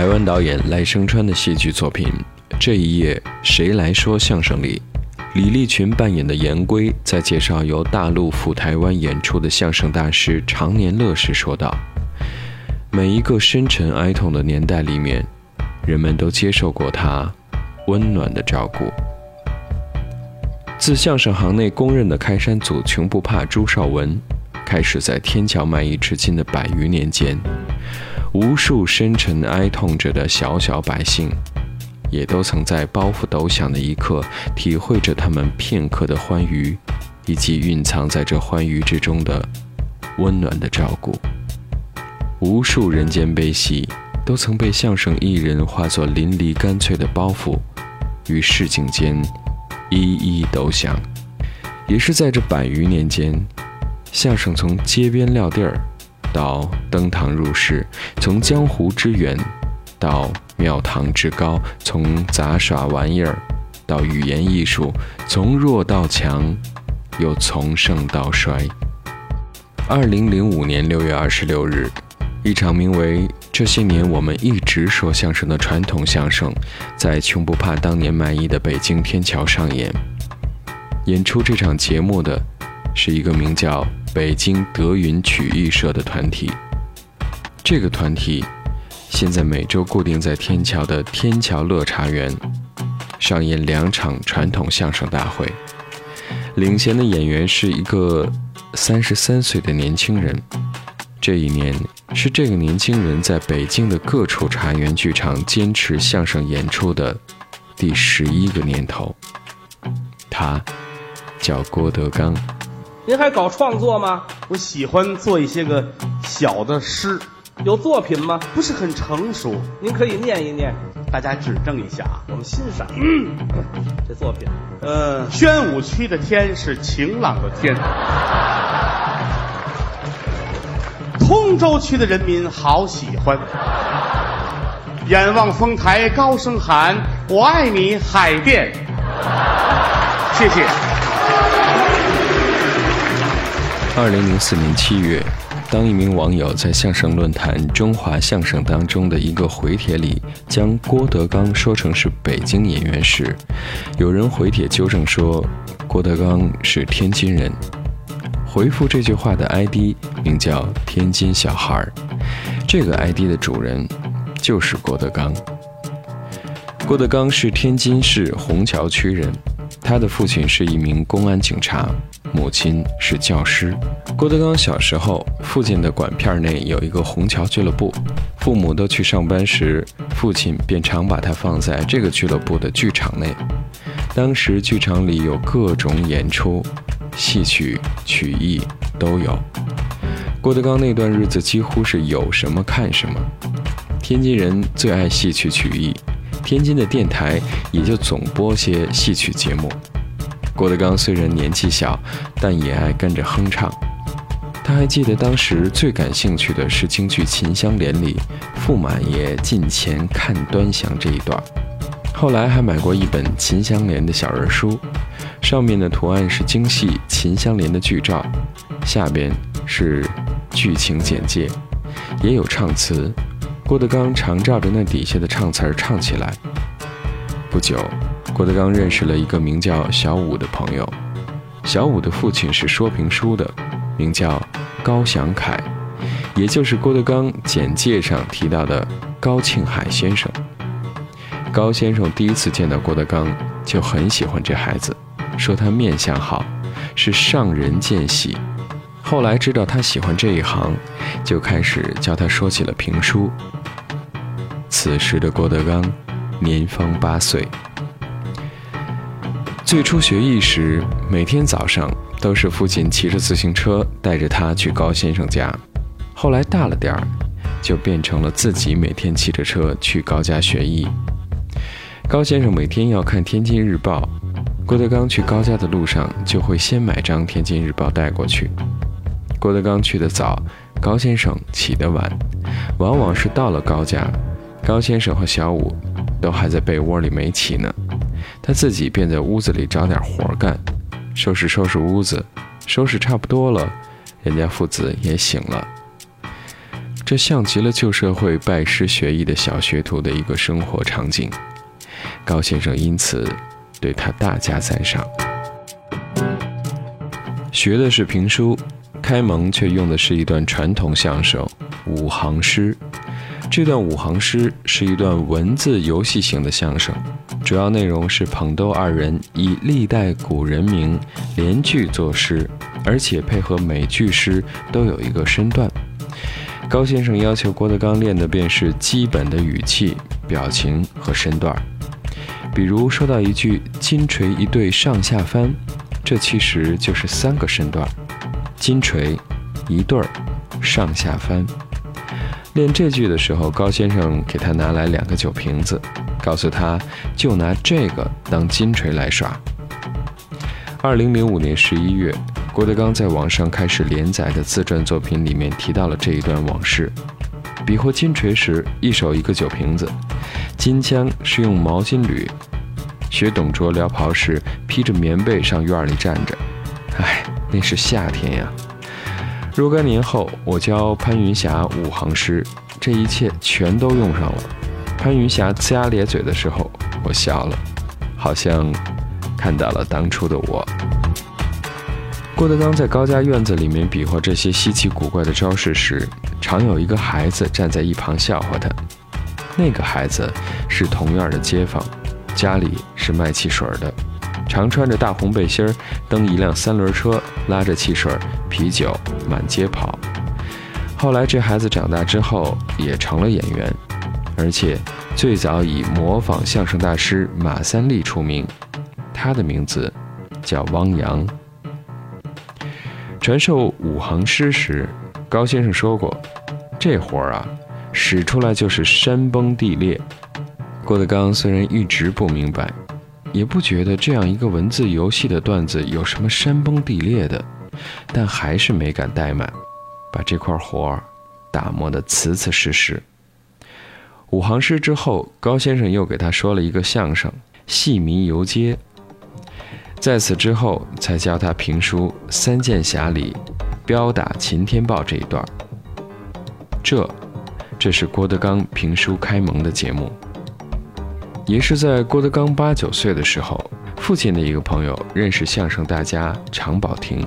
台湾导演赖声川的戏剧作品《这一夜谁来说相声》里，李立群扮演的严龟在介绍由大陆赴台湾演出的相声大师常年乐时说道：“每一个深沉哀痛的年代里面，人们都接受过他温暖的照顾。”自相声行内公认的开山祖穷不怕朱绍文，开始在天桥卖艺至今的百余年间。无数深沉哀痛着的小小百姓，也都曾在包袱抖响的一刻，体会着他们片刻的欢愉，以及蕴藏在这欢愉之中的温暖的照顾。无数人间悲喜，都曾被相声艺人化作淋漓干脆的包袱，于市井间一一抖响。也是在这百余年间，相声从街边撂地儿。到登堂入室，从江湖之远到庙堂之高，从杂耍玩意儿到语言艺术，从弱到强，又从盛到衰。二零零五年六月二十六日，一场名为《这些年我们一直说相声》的传统相声，在穷不怕当年卖艺的北京天桥上演。演出这场节目的是一个名叫。北京德云曲艺社的团体，这个团体现在每周固定在天桥的天桥乐茶园上演两场传统相声大会。领衔的演员是一个三十三岁的年轻人。这一年是这个年轻人在北京的各处茶园剧场坚持相声演出的第十一个年头。他叫郭德纲。您还搞创作吗？我喜欢做一些个小的诗，有作品吗？不是很成熟，您可以念一念，大家指正一下啊，我们欣赏。嗯，这作品，呃，宣武区的天是晴朗的天，通州区的人民好喜欢，眼望丰台高声喊：“我爱你，海淀。”谢谢。二零零四年七月，当一名网友在相声论坛“中华相声”当中的一个回帖里将郭德纲说成是北京演员时，有人回帖纠正说郭德纲是天津人。回复这句话的 ID 名叫“天津小孩儿”，这个 ID 的主人就是郭德纲。郭德纲是天津市虹桥区人，他的父亲是一名公安警察。母亲是教师。郭德纲小时候，父亲的管片内有一个虹桥俱乐部，父母都去上班时，父亲便常把他放在这个俱乐部的剧场内。当时剧场里有各种演出，戏曲、曲艺都有。郭德纲那段日子几乎是有什么看什么。天津人最爱戏曲曲艺，天津的电台也就总播些戏曲节目。郭德纲虽然年纪小，但也爱跟着哼唱。他还记得当时最感兴趣的是京剧《秦香莲》里“驸马爷近前看端详”这一段。后来还买过一本《秦香莲》的小人书，上面的图案是京戏《秦香莲》的剧照，下边是剧情简介，也有唱词。郭德纲常照着那底下的唱词儿唱起来。不久。郭德纲认识了一个名叫小武的朋友，小武的父亲是说评书的，名叫高祥凯，也就是郭德纲简介上提到的高庆海先生。高先生第一次见到郭德纲就很喜欢这孩子，说他面相好，是上人见喜。后来知道他喜欢这一行，就开始教他说起了评书。此时的郭德纲年方八岁。最初学艺时，每天早上都是父亲骑着自行车带着他去高先生家。后来大了点儿，就变成了自己每天骑着车去高家学艺。高先生每天要看《天津日报》，郭德纲去高家的路上就会先买张《天津日报》带过去。郭德纲去得早，高先生起得晚，往往是到了高家，高先生和小五都还在被窝里没起呢。他自己便在屋子里找点活干，收拾收拾屋子，收拾差不多了，人家父子也醒了。这像极了旧社会拜师学艺的小学徒的一个生活场景。高先生因此对他大加赞赏。学的是评书，开蒙却用的是一段传统相声五行诗。这段五行诗是一段文字游戏型的相声，主要内容是捧逗二人以历代古人名连句作诗，而且配合每句诗都有一个身段。高先生要求郭德纲练的便是基本的语气、表情和身段。比如说到一句“金锤一对上下翻”，这其实就是三个身段：金锤一对儿上下翻。练这句的时候，高先生给他拿来两个酒瓶子，告诉他就拿这个当金锤来耍。二零零五年十一月，郭德纲在网上开始连载的自传作品里面提到了这一段往事。比划金锤时，一手一个酒瓶子；金枪是用毛巾捋；学董卓撩袍时，披着棉被上院里站着。唉，那是夏天呀。若干年后，我教潘云霞五行诗，这一切全都用上了。潘云霞呲牙咧嘴的时候，我笑了，好像看到了当初的我。郭德纲在高家院子里面比划这些稀奇古怪的招式时，常有一个孩子站在一旁笑话他。那个孩子是同院的街坊，家里是卖汽水的。常穿着大红背心儿，蹬一辆三轮车，拉着汽水、啤酒满街跑。后来这孩子长大之后也成了演员，而且最早以模仿相声大师马三立出名。他的名字叫汪洋。传授五行诗时，高先生说过：“这活儿啊，使出来就是山崩地裂。”郭德纲虽然一直不明白。也不觉得这样一个文字游戏的段子有什么山崩地裂的，但还是没敢怠慢，把这块活儿打磨得瓷瓷实实。五行诗之后，高先生又给他说了一个相声《戏迷游街》。在此之后，才教他评书《三剑侠》里镖打秦天豹这一段。这，这是郭德纲评书开蒙的节目。也是在郭德纲八九岁的时候，父亲的一个朋友认识相声大家常宝霆，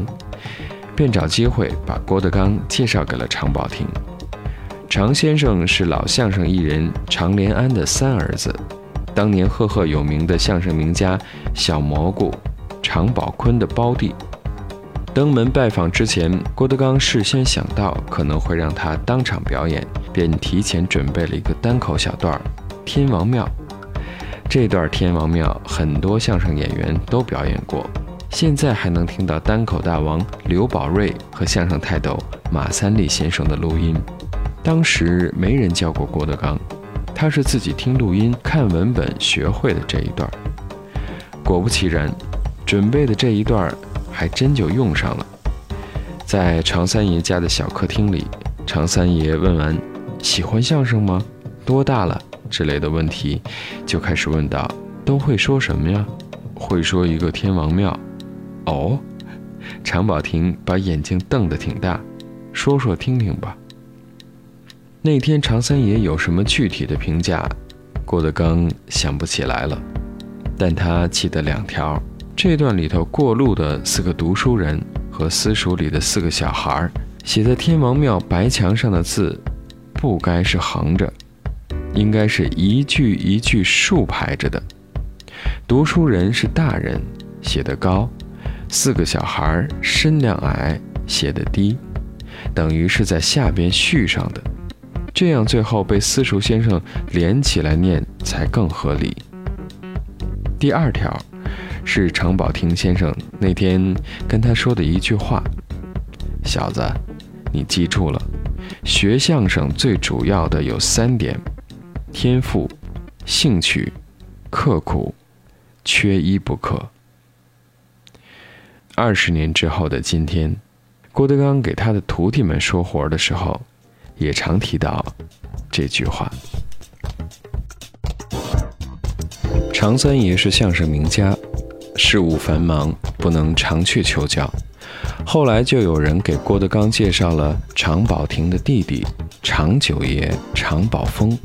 便找机会把郭德纲介绍给了常宝霆。常先生是老相声艺人常连安的三儿子，当年赫赫有名的相声名家小蘑菇常宝坤的胞弟。登门拜访之前，郭德纲事先想到可能会让他当场表演，便提前准备了一个单口小段儿《天王庙》。这段《天王庙》很多相声演员都表演过，现在还能听到单口大王刘宝瑞和相声泰斗马三立先生的录音。当时没人教过郭德纲，他是自己听录音、看文本学会的这一段。果不其然，准备的这一段还真就用上了。在常三爷家的小客厅里，常三爷问完：“喜欢相声吗？多大了？”之类的问题，就开始问道：“都会说什么呀？会说一个天王庙。”哦，常宝霆把眼睛瞪得挺大，说说听听吧。那天常三爷有什么具体的评价，郭德纲想不起来了，但他记得两条：这段里头过路的四个读书人和私塾里的四个小孩写在天王庙白墙上的字，不该是横着。应该是一句一句竖排着的。读书人是大人，写得高；四个小孩身量矮，写得低，等于是在下边续上的。这样最后被私塾先生连起来念才更合理。第二条是常宝霆先生那天跟他说的一句话：“小子，你记住了，学相声最主要的有三点。”天赋、兴趣、刻苦，缺一不可。二十年之后的今天，郭德纲给他的徒弟们说活的时候，也常提到这句话。常三爷是相声名家，事务繁忙，不能常去求教。后来就有人给郭德纲介绍了常宝霆的弟弟常九爷常宝峰。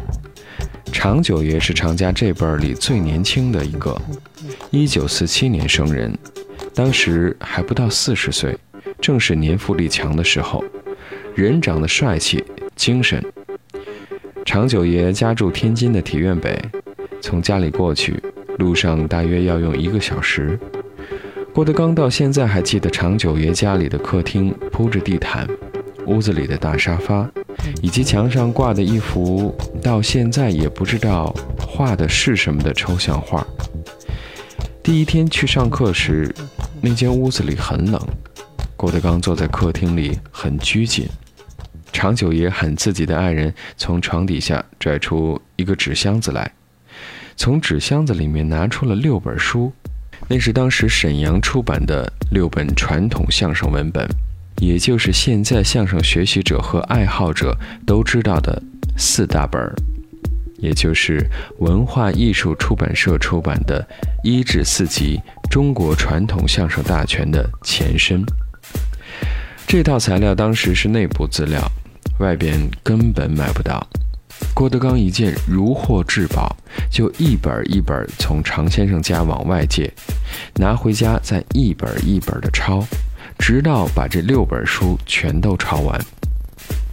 常九爷是常家这辈儿里最年轻的一个，一九四七年生人，当时还不到四十岁，正是年富力强的时候，人长得帅气、精神。常九爷家住天津的体院北，从家里过去，路上大约要用一个小时。郭德纲到现在还记得常九爷家里的客厅铺着地毯，屋子里的大沙发，以及墙上挂的一幅到现在也不知道画的是什么的抽象画。第一天去上课时，那间屋子里很冷，郭德纲坐在客厅里很拘谨。常九爷喊自己的爱人从床底下拽出一个纸箱子来，从纸箱子里面拿出了六本书。那是当时沈阳出版的六本传统相声文本，也就是现在相声学习者和爱好者都知道的四大本儿，也就是文化艺术出版社出版的一至四集《中国传统相声大全》的前身。这套材料当时是内部资料，外边根本买不到。郭德纲一见如获至宝，就一本一本从常先生家往外借，拿回家再一本一本的抄，直到把这六本书全都抄完。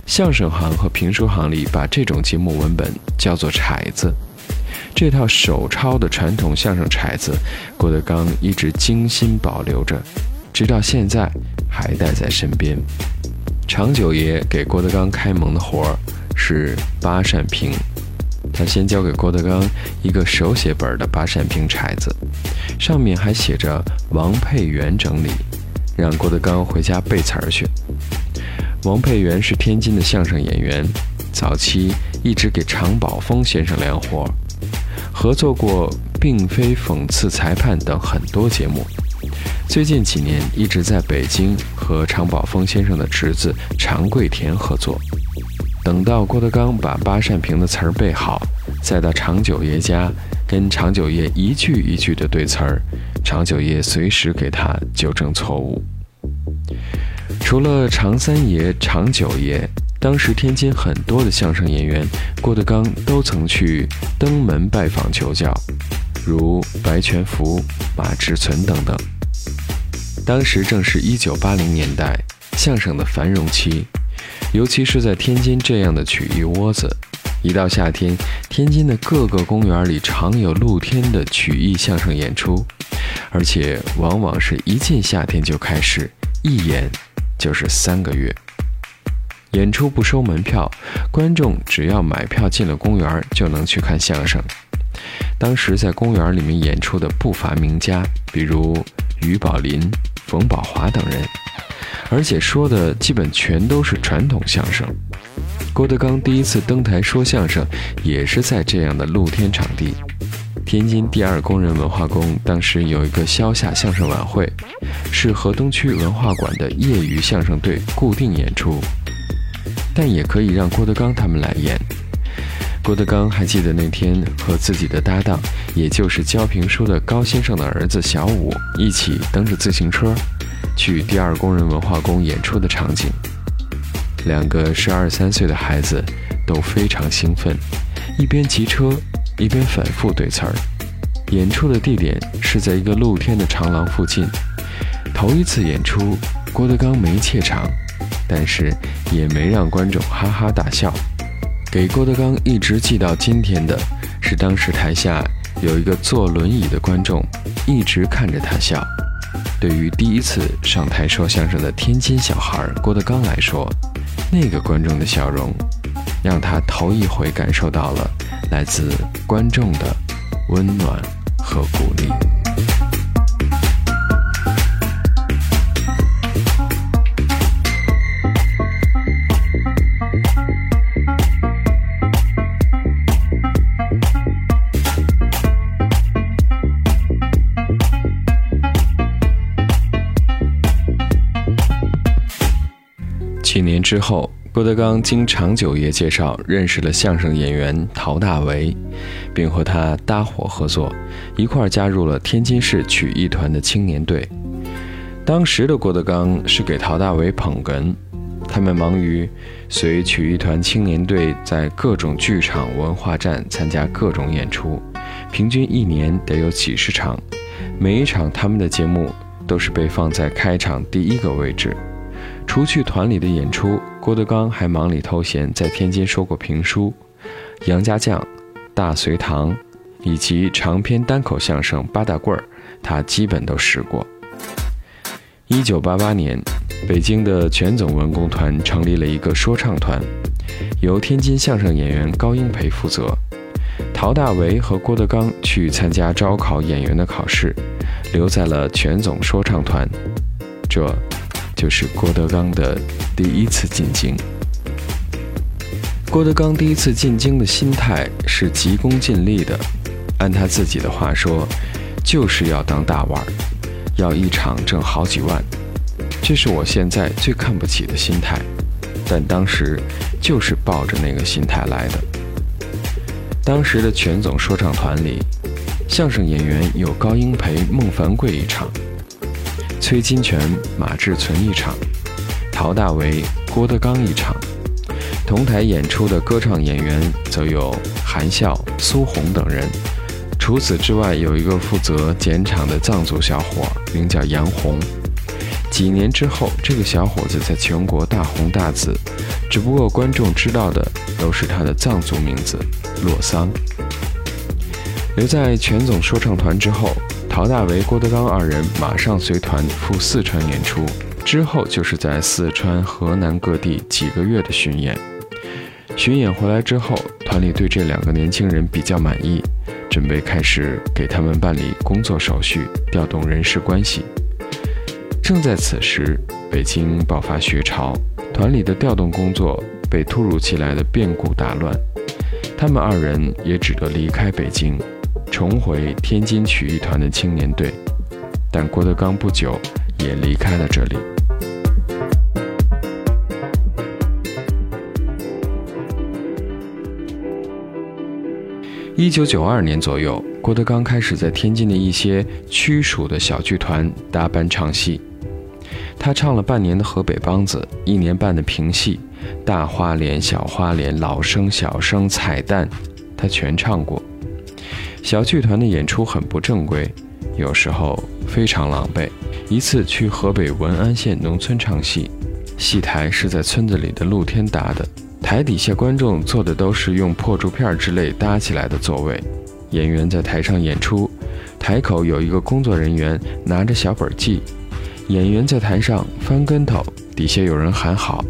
相声行和评书行里把这种节目文本叫做彩子。这套手抄的传统相声彩子，郭德纲一直精心保留着，直到现在还带在身边。常九爷给郭德纲开蒙的活儿。是八扇屏，他先交给郭德纲一个手写本的八扇屏彩子，上面还写着王佩元整理，让郭德纲回家背词儿去。王佩元是天津的相声演员，早期一直给常宝峰先生量活，合作过《并非讽刺裁判》等很多节目。最近几年一直在北京和常宝峰先生的侄子常贵田合作。等到郭德纲把八扇屏的词儿背好，再到常九爷家跟常九爷一句一句的对词儿，常九爷随时给他纠正错误。除了常三爷、常九爷，当时天津很多的相声演员，郭德纲都曾去登门拜访求教，如白全福、马志存等等。当时正是一九八零年代，相声的繁荣期。尤其是在天津这样的曲艺窝子，一到夏天，天津的各个公园里常有露天的曲艺相声演出，而且往往是一进夏天就开始，一演就是三个月。演出不收门票，观众只要买票进了公园就能去看相声。当时在公园里面演出的不乏名家，比如于宝林、冯宝华等人。而且说的基本全都是传统相声。郭德纲第一次登台说相声，也是在这样的露天场地——天津第二工人文化宫。当时有一个消夏相声晚会，是河东区文化馆的业余相声队固定演出，但也可以让郭德纲他们来演。郭德纲还记得那天和自己的搭档，也就是教评书的高先生的儿子小武一起蹬着自行车。去第二工人文化宫演出的场景，两个十二三岁的孩子都非常兴奋，一边骑车一边反复对词儿。演出的地点是在一个露天的长廊附近。头一次演出，郭德纲没怯场，但是也没让观众哈哈大笑。给郭德纲一直记到今天的是，当时台下有一个坐轮椅的观众，一直看着他笑。对于第一次上台说相声的天津小孩郭德纲来说，那个观众的笑容，让他头一回感受到了来自观众的温暖和鼓励。年之后，郭德纲经常九爷介绍认识了相声演员陶大为，并和他搭伙合作，一块加入了天津市曲艺团的青年队。当时的郭德纲是给陶大为捧哏，他们忙于随曲艺团青年队在各种剧场、文化站参加各种演出，平均一年得有几十场，每一场他们的节目都是被放在开场第一个位置。除去团里的演出，郭德纲还忙里偷闲，在天津说过评书、杨家将、大隋唐，以及长篇单口相声八大棍儿，他基本都试过。一九八八年，北京的全总文工团成立了一个说唱团，由天津相声演员高英培负责。陶大为和郭德纲去参加招考演员的考试，留在了全总说唱团。这，就是郭德纲的第一次进京。郭德纲第一次进京的心态是急功近利的，按他自己的话说，就是要当大腕儿。要一场挣好几万，这是我现在最看不起的心态，但当时就是抱着那个心态来的。当时的全总说唱团里，相声演员有高英培、孟凡贵一场，崔金泉、马志存一场，陶大为、郭德纲一场。同台演出的歌唱演员则有韩笑、苏红等人。除此之外，有一个负责剪场的藏族小伙，名叫杨红。几年之后，这个小伙子在全国大红大紫，只不过观众知道的都是他的藏族名字洛桑。留在全总说唱团之后，陶大为、郭德纲二人马上随团赴四川演出，之后就是在四川、河南各地几个月的巡演。巡演回来之后，团里对这两个年轻人比较满意。准备开始给他们办理工作手续，调动人事关系。正在此时，北京爆发学潮，团里的调动工作被突如其来的变故打乱，他们二人也只得离开北京，重回天津曲艺团的青年队。但郭德纲不久也离开了这里。一九九二年左右，郭德纲开始在天津的一些区属的小剧团搭班唱戏。他唱了半年的河北梆子，一年半的评戏，大花脸、小花脸、老生、小生、彩蛋，他全唱过。小剧团的演出很不正规，有时候非常狼狈。一次去河北文安县农村唱戏，戏台是在村子里的露天搭的。台底下观众坐的都是用破竹片之类搭起来的座位，演员在台上演出，台口有一个工作人员拿着小本记，演员在台上翻跟头，底下有人喊好，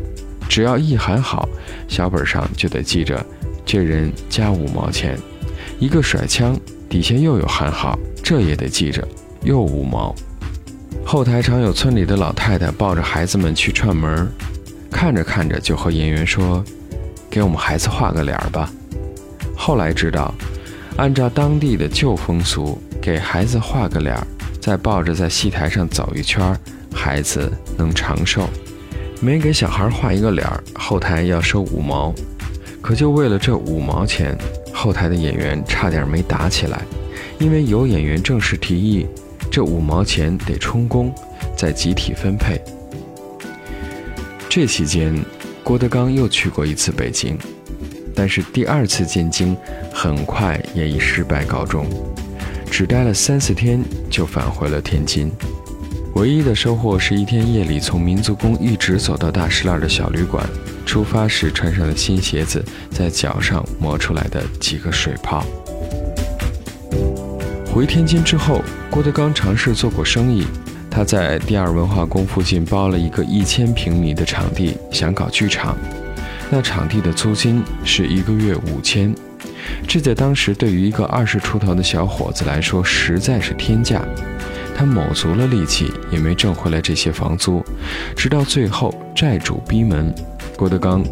只要一喊好，小本上就得记着，这人加五毛钱，一个甩枪，底下又有喊好，这也得记着，又五毛。后台常有村里的老太太抱着孩子们去串门，看着看着就和演员说。给我们孩子画个脸儿吧。后来知道，按照当地的旧风俗，给孩子画个脸儿，再抱着在戏台上走一圈，孩子能长寿。每给小孩画一个脸儿，后台要收五毛。可就为了这五毛钱，后台的演员差点没打起来，因为有演员正式提议，这五毛钱得充公，再集体分配。这期间。郭德纲又去过一次北京，但是第二次进京很快也以失败告终，只待了三四天就返回了天津。唯一的收获是一天夜里从民族宫一直走到大石栏的小旅馆，出发时穿上的新鞋子在脚上磨出来的几个水泡。回天津之后，郭德纲尝试做过生意。他在第二文化宫附近包了一个一千平米的场地，想搞剧场。那场地的租金是一个月五千，这在当时对于一个二十出头的小伙子来说实在是天价。他卯足了力气，也没挣回来这些房租。直到最后债主逼门，郭德纲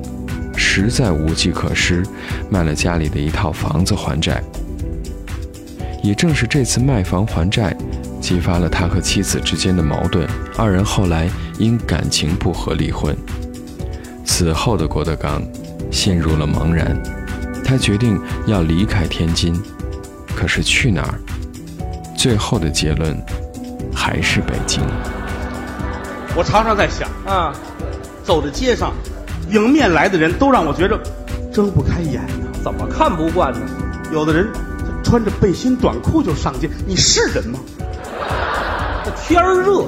实在无计可施，卖了家里的一套房子还债。也正是这次卖房还债。激发了他和妻子之间的矛盾，二人后来因感情不和离婚。此后的郭德纲陷入了茫然，他决定要离开天津，可是去哪儿？最后的结论还是北京。我常常在想，啊，走在街上，迎面来的人都让我觉着睁不开眼呢。怎么看不惯呢？有的人穿着背心短裤就上街，你是人吗？这天儿热，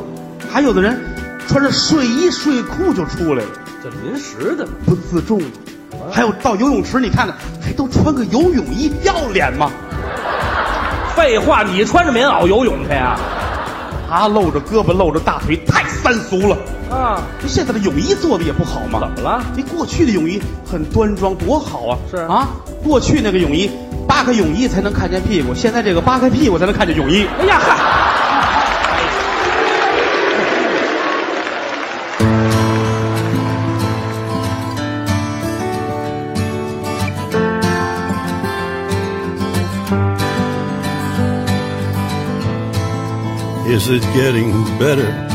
还有的人穿着睡衣睡裤就出来了，这临时的。不自重。还有到游泳池，你看看，还都穿个游泳衣，要脸吗？废话，你穿着棉袄游泳去呀？啊，露着胳膊露着大腿，太三俗了。啊，这现在的泳衣做的也不好嘛。怎么了？这过去的泳衣很端庄，多好啊！是啊，过去那个泳衣扒开泳衣才能看见屁股，现在这个扒开屁股才能看见泳衣。哎呀嗨，Is it getting better?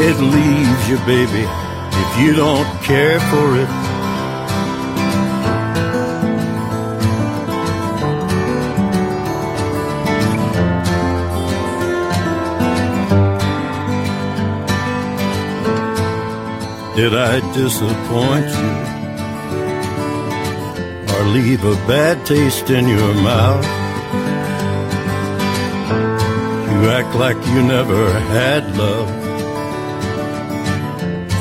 It leaves you, baby, if you don't care for it. Did I disappoint you? Or leave a bad taste in your mouth? You act like you never had love.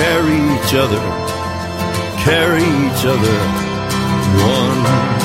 carry each other, carry each other one.